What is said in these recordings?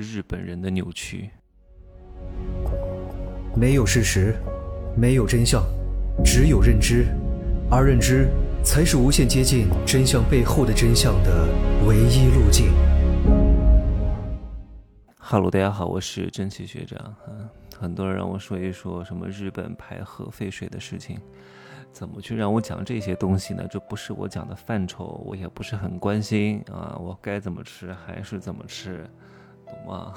日本人的扭曲。没有事实，没有真相，只有认知，而认知才是无限接近真相背后的真相的唯一路径。哈喽，大家好，我是蒸汽学长。嗯，很多人让我说一说什么日本排核废水的事情，怎么去让我讲这些东西呢？这不是我讲的范畴，我也不是很关心啊。我该怎么吃还是怎么吃。懂吗？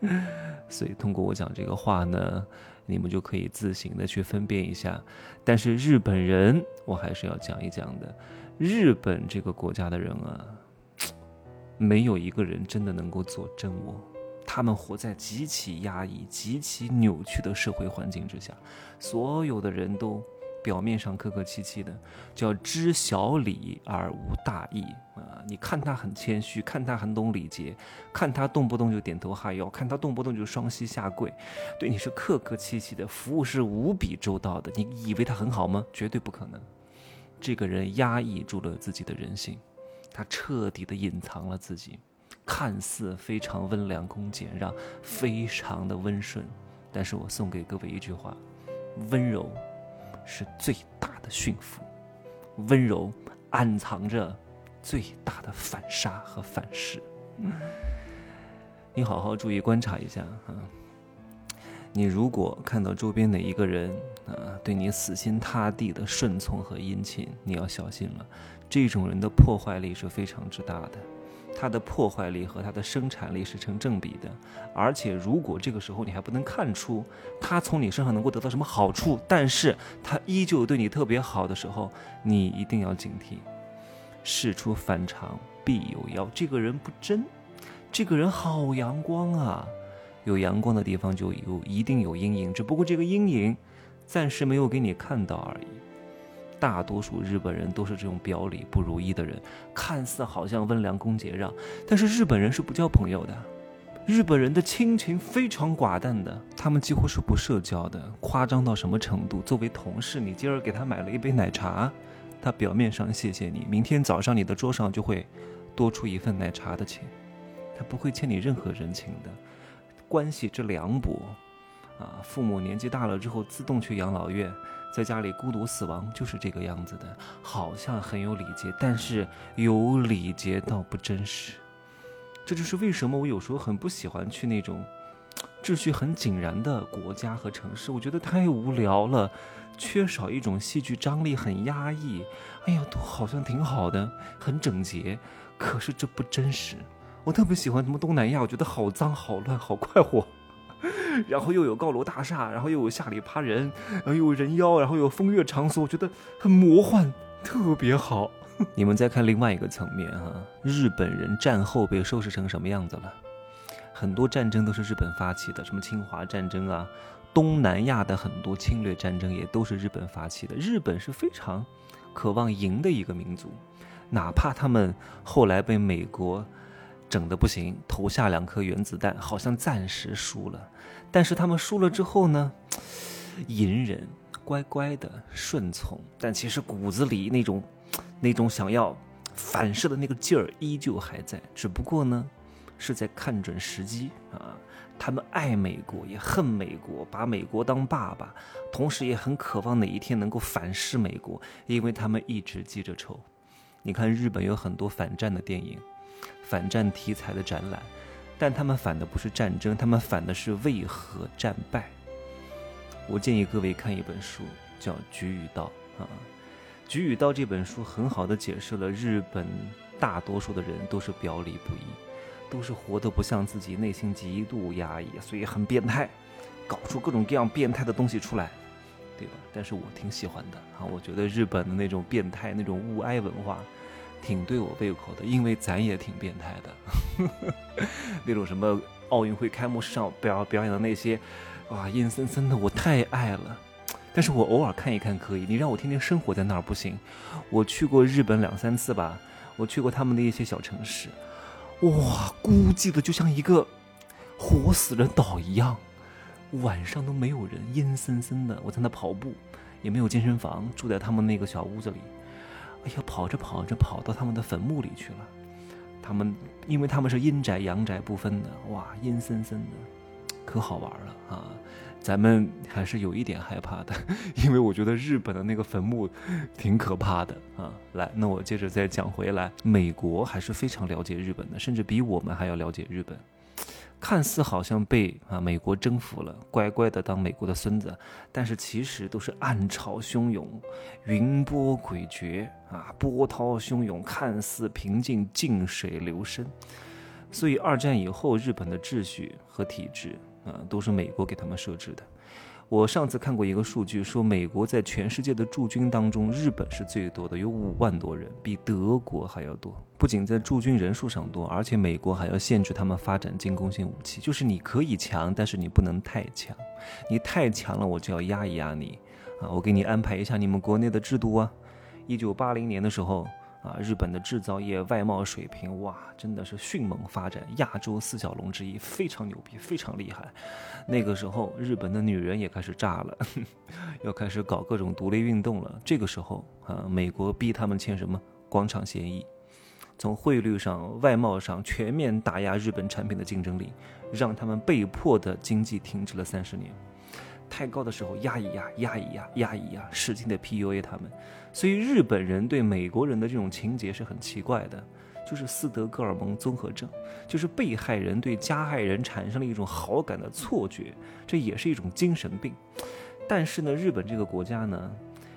所以通过我讲这个话呢，你们就可以自行的去分辨一下。但是日本人，我还是要讲一讲的。日本这个国家的人啊，没有一个人真的能够做真我。他们活在极其压抑、极其扭曲的社会环境之下，所有的人都。表面上客客气气的，叫知小礼而无大义啊！你看他很谦虚，看他很懂礼节，看他动不动就点头哈腰，看他动不动就双膝下跪，对你是客客气气的，服务是无比周到的。你以为他很好吗？绝对不可能。这个人压抑住了自己的人性，他彻底的隐藏了自己，看似非常温良恭俭让，非常的温顺。但是我送给各位一句话：温柔。是最大的驯服，温柔暗藏着最大的反杀和反噬。你好好注意观察一下啊！你如果看到周边哪一个人啊对你死心塌地的顺从和殷勤，你要小心了，这种人的破坏力是非常之大的。它的破坏力和它的生产力是成正比的，而且如果这个时候你还不能看出他从你身上能够得到什么好处，但是他依旧对你特别好的时候，你一定要警惕。事出反常必有妖，这个人不真，这个人好阳光啊，有阳光的地方就有一定有阴影，只不过这个阴影暂时没有给你看到而已。大多数日本人都是这种表里不如一的人，看似好像温良恭俭让，但是日本人是不交朋友的。日本人的亲情非常寡淡的，他们几乎是不社交的。夸张到什么程度？作为同事，你今儿给他买了一杯奶茶，他表面上谢谢你，明天早上你的桌上就会多出一份奶茶的钱，他不会欠你任何人情的。关系之凉薄，啊，父母年纪大了之后自动去养老院。在家里孤独死亡就是这个样子的，好像很有礼节，但是有礼节倒不真实。这就是为什么我有时候很不喜欢去那种秩序很井然的国家和城市，我觉得太无聊了，缺少一种戏剧张力，很压抑。哎呀，都好像挺好的，很整洁，可是这不真实。我特别喜欢什么东南亚，我觉得好脏、好乱、好快活。然后又有高楼大厦，然后又有下里爬人，然后又有人妖，然后有风月场所，我觉得很魔幻，特别好。你们再看另外一个层面哈，日本人战后被收拾成什么样子了？很多战争都是日本发起的，什么侵华战争啊，东南亚的很多侵略战争也都是日本发起的。日本是非常渴望赢的一个民族，哪怕他们后来被美国。整的不行，投下两颗原子弹，好像暂时输了。但是他们输了之后呢，隐忍，乖乖的顺从，但其实骨子里那种，那种想要反射的那个劲儿依旧还在。只不过呢，是在看准时机啊。他们爱美国，也恨美国，把美国当爸爸，同时也很渴望哪一天能够反噬美国，因为他们一直记着仇。你看日本有很多反战的电影。反战题材的展览，但他们反的不是战争，他们反的是为何战败。我建议各位看一本书，叫《菊与刀》啊，《菊与刀》这本书很好的解释了日本大多数的人都是表里不一，都是活得不像自己，内心极度压抑，所以很变态，搞出各种各样变态的东西出来，对吧？但是我挺喜欢的啊，我觉得日本的那种变态，那种物哀文化。挺对我胃口的，因为咱也挺变态的，那种什么奥运会开幕式上表表演的那些，哇，阴森森的，我太爱了。但是我偶尔看一看可以，你让我天天生活在那儿不行。我去过日本两三次吧，我去过他们的一些小城市，哇，孤寂的就像一个活死人岛一样，晚上都没有人，阴森森的。我在那跑步，也没有健身房，住在他们那个小屋子里。哎呀，跑着跑着跑到他们的坟墓里去了，他们因为他们是阴宅阳宅不分的，哇，阴森森的，可好玩了啊！咱们还是有一点害怕的，因为我觉得日本的那个坟墓挺可怕的啊。来，那我接着再讲回来，美国还是非常了解日本的，甚至比我们还要了解日本。看似好像被啊美国征服了，乖乖的当美国的孙子，但是其实都是暗潮汹涌，云波诡谲啊，波涛汹涌，看似平静，静水流深。所以二战以后，日本的秩序和体制啊，都是美国给他们设置的。我上次看过一个数据，说美国在全世界的驻军当中，日本是最多的，有五万多人，比德国还要多。不仅在驻军人数上多，而且美国还要限制他们发展进攻性武器，就是你可以强，但是你不能太强，你太强了，我就要压一压你啊！我给你安排一下你们国内的制度啊。一九八零年的时候。啊，日本的制造业外贸水平哇，真的是迅猛发展，亚洲四小龙之一，非常牛逼，非常厉害。那个时候，日本的女人也开始炸了，要开始搞各种独立运动了。这个时候啊，美国逼他们签什么广场协议，从汇率上、外贸上全面打压日本产品的竞争力，让他们被迫的经济停滞了三十年。太高的时候压一压，压一压，压一压，使劲的 PUA 他们。所以日本人对美国人的这种情节是很奇怪的，就是斯德哥尔摩综合症，就是被害人对加害人产生了一种好感的错觉，这也是一种精神病。但是呢，日本这个国家呢，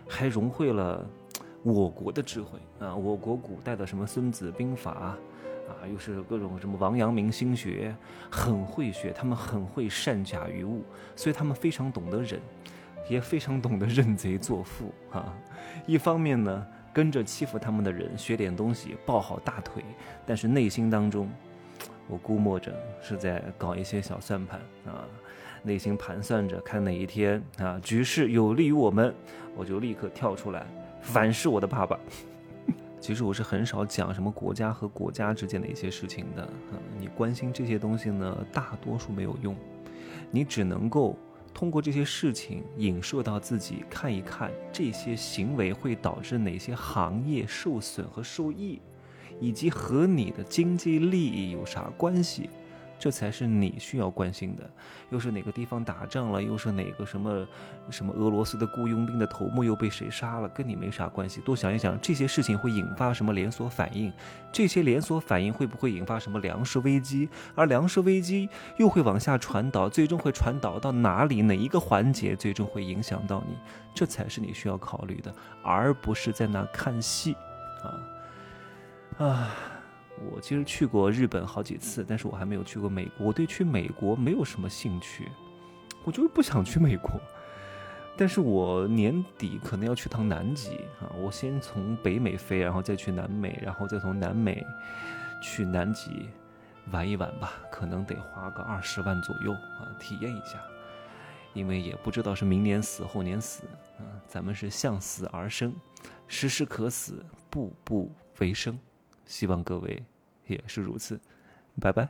还融汇了我国的智慧啊，我国古代的什么《孙子兵法》。啊，又是各种什么王阳明心学，很会学，他们很会善假于物，所以他们非常懂得忍，也非常懂得认贼作父啊。一方面呢，跟着欺负他们的人学点东西，抱好大腿，但是内心当中，我估摸着是在搞一些小算盘啊，内心盘算着，看哪一天啊局势有利于我们，我就立刻跳出来反噬我的爸爸。其实我是很少讲什么国家和国家之间的一些事情的，嗯，你关心这些东西呢，大多数没有用，你只能够通过这些事情影射到自己，看一看这些行为会导致哪些行业受损和受益，以及和你的经济利益有啥关系。这才是你需要关心的，又是哪个地方打仗了，又是哪个什么什么俄罗斯的雇佣兵的头目又被谁杀了，跟你没啥关系。多想一想，这些事情会引发什么连锁反应？这些连锁反应会不会引发什么粮食危机？而粮食危机又会往下传导，最终会传导到哪里？哪一个环节最终会影响到你？这才是你需要考虑的，而不是在那看戏啊啊！我其实去过日本好几次，但是我还没有去过美国。我对去美国没有什么兴趣，我就是不想去美国。但是我年底可能要去趟南极啊，我先从北美飞，然后再去南美，然后再从南美去南极玩一玩吧，可能得花个二十万左右啊，体验一下。因为也不知道是明年死后年死啊，咱们是向死而生，时时可死，步步为生。希望各位也是如此，拜拜。